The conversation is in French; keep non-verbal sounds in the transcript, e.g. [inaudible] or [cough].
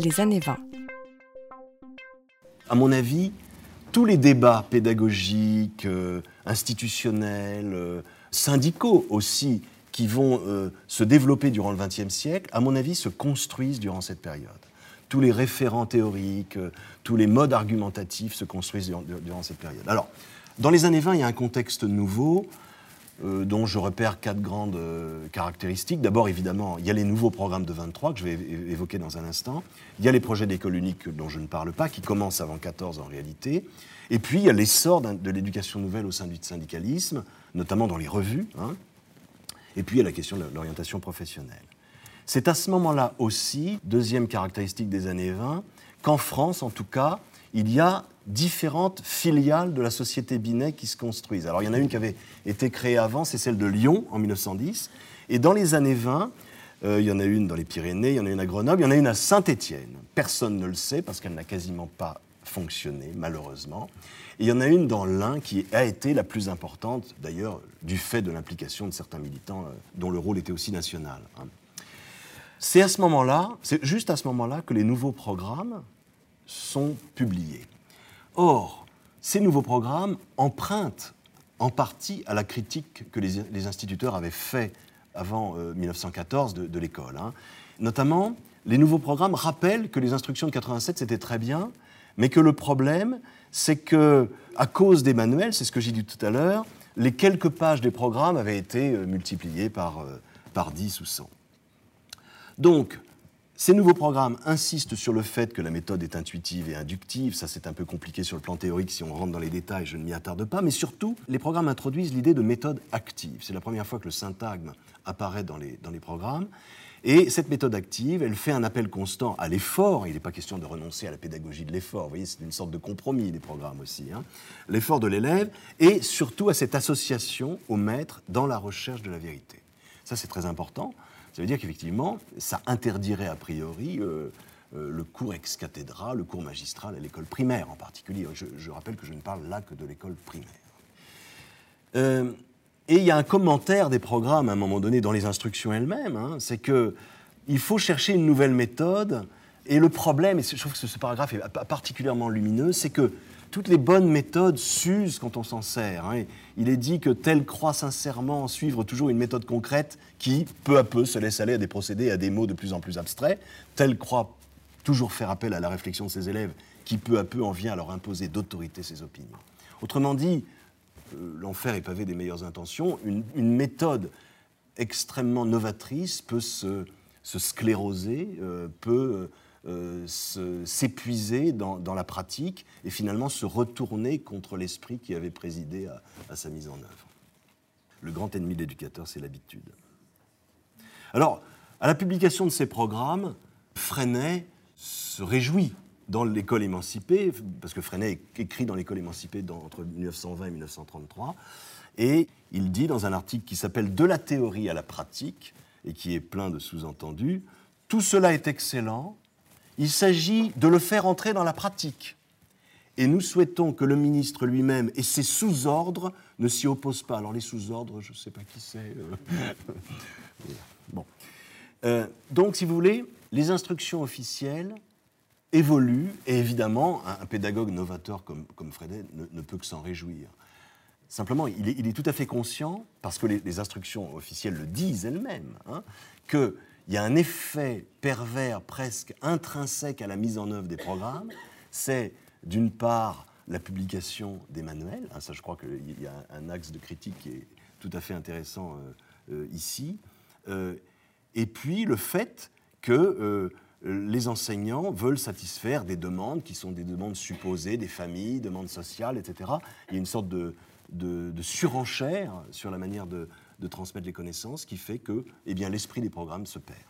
les années 20. À mon avis, tous les débats pédagogiques, euh, institutionnels, euh, syndicaux aussi, qui vont euh, se développer durant le XXe siècle, à mon avis, se construisent durant cette période. Tous les référents théoriques, tous les modes argumentatifs se construisent durant, durant, cette période. Alors, dans les années 20, il y a un contexte nouveau. Dont je repère quatre grandes caractéristiques. D'abord, évidemment, il y a les nouveaux programmes de 23 que je vais évoquer dans un instant. Il y a les projets d'école unique dont je ne parle pas, qui commencent avant 14 en réalité. Et puis, il y a l'essor de l'éducation nouvelle au sein du syndicalisme, notamment dans les revues. Hein. Et puis, il y a la question de l'orientation professionnelle. C'est à ce moment-là aussi, deuxième caractéristique des années 20, qu'en France, en tout cas, il y a différentes filiales de la société Binet qui se construisent. Alors, il y en a une qui avait été créée avant, c'est celle de Lyon en 1910. Et dans les années 20, euh, il y en a une dans les Pyrénées, il y en a une à Grenoble, il y en a une à Saint-Étienne. Personne ne le sait parce qu'elle n'a quasiment pas fonctionner, malheureusement. Et il y en a une dans l'Ain qui a été la plus importante, d'ailleurs, du fait de l'implication de certains militants euh, dont le rôle était aussi national. Hein. C'est à ce moment-là, c'est juste à ce moment-là que les nouveaux programmes sont publiés. Or, ces nouveaux programmes empruntent en partie à la critique que les, instituteurs avaient fait avant 1914 euh, de, l'école. Hein. Notamment, les nouveaux programmes rappellent que les instructions de 87, c'était très bien, mais que le problème, c'est que, à cause des manuels, c'est ce que j'ai dit tout à l'heure, les quelques pages des programmes avaient été euh, multipliées par, euh, par 10 ou 100. Donc, ces nouveaux programmes insistent sur le fait que la méthode est intuitive et inductive. Ça, c'est un peu compliqué sur le plan théorique si on rentre dans les détails, je ne m'y attarde pas. Mais surtout, les programmes introduisent l'idée de méthode active. C'est la première fois que le syntagme apparaît dans les, dans les programmes. Et cette méthode active, elle fait un appel constant à l'effort. Il n'est pas question de renoncer à la pédagogie de l'effort. Vous voyez, c'est une sorte de compromis, les programmes aussi. Hein. L'effort de l'élève et surtout à cette association au maître dans la recherche de la vérité. Ça, c'est très important. Ça veut dire qu'effectivement, ça interdirait a priori euh, euh, le cours ex cathedra, le cours magistral à l'école primaire en particulier. Je, rappelle que je ne parle là que de l'école primaire. Euh, et il y a un commentaire des programmes à un moment donné dans les instructions elles-mêmes, hein, c'est que il faut chercher une nouvelle méthode. Et le problème, et je trouve que ce paragraphe est particulièrement lumineux, c'est que toutes les bonnes méthodes s'usent quand on s'en sert. Hein. Il est dit que tel croit sincèrement suivre toujours une méthode concrète qui, peu à peu, se laisse aller à des procédés, à des mots de plus en plus abstraits. Tel croit toujours faire appel à la réflexion de ses élèves, qui peu à peu en vient à leur imposer d'autorité ses opinions. Autrement dit, euh, l'enfer est pavé des meilleures intentions, une, méthode extrêmement novatrice peut se, scléroser, euh, peut euh, s'épuiser dans, la pratique et finalement se retourner contre l'esprit qui avait présidé à, sa mise en œuvre. Le grand ennemi de l'éducateur, c'est l'habitude. Alors, à la publication de ces programmes, Freinet se réjouit dans l'école émancipée, parce que Freinet écrit dans l'école émancipée entre 1920 et 1933, et il dit dans un article qui s'appelle De la théorie à la pratique, et qui est plein de sous-entendus, tout cela est excellent, il s'agit de le faire entrer dans la pratique. Et nous souhaitons que le ministre lui-même et ses sous-ordres ne s'y opposent pas. Alors les sous-ordres, je ne sais pas qui c'est. Euh. [laughs] bon. Euh, donc, si vous voulez, les instructions officielles évolue, et évidemment, un, pédagogue novateur comme, comme ne, peut que s'en réjouir. Simplement, il est, tout à fait conscient, parce que les, instructions officielles le disent elles-mêmes, hein, qu'il y a un effet pervers presque intrinsèque à la mise en œuvre des programmes. C'est d'une part la publication des manuels, hein, ça je crois qu'il y a un axe de critique qui est tout à fait intéressant euh, euh, ici, euh, et puis le fait que les enseignants veulent satisfaire des demandes qui sont des demandes supposées, des familles, demandes sociales, etc. Il y a une sorte de, surenchère sur la manière de, transmettre les connaissances qui fait que eh l'esprit des programmes se perd.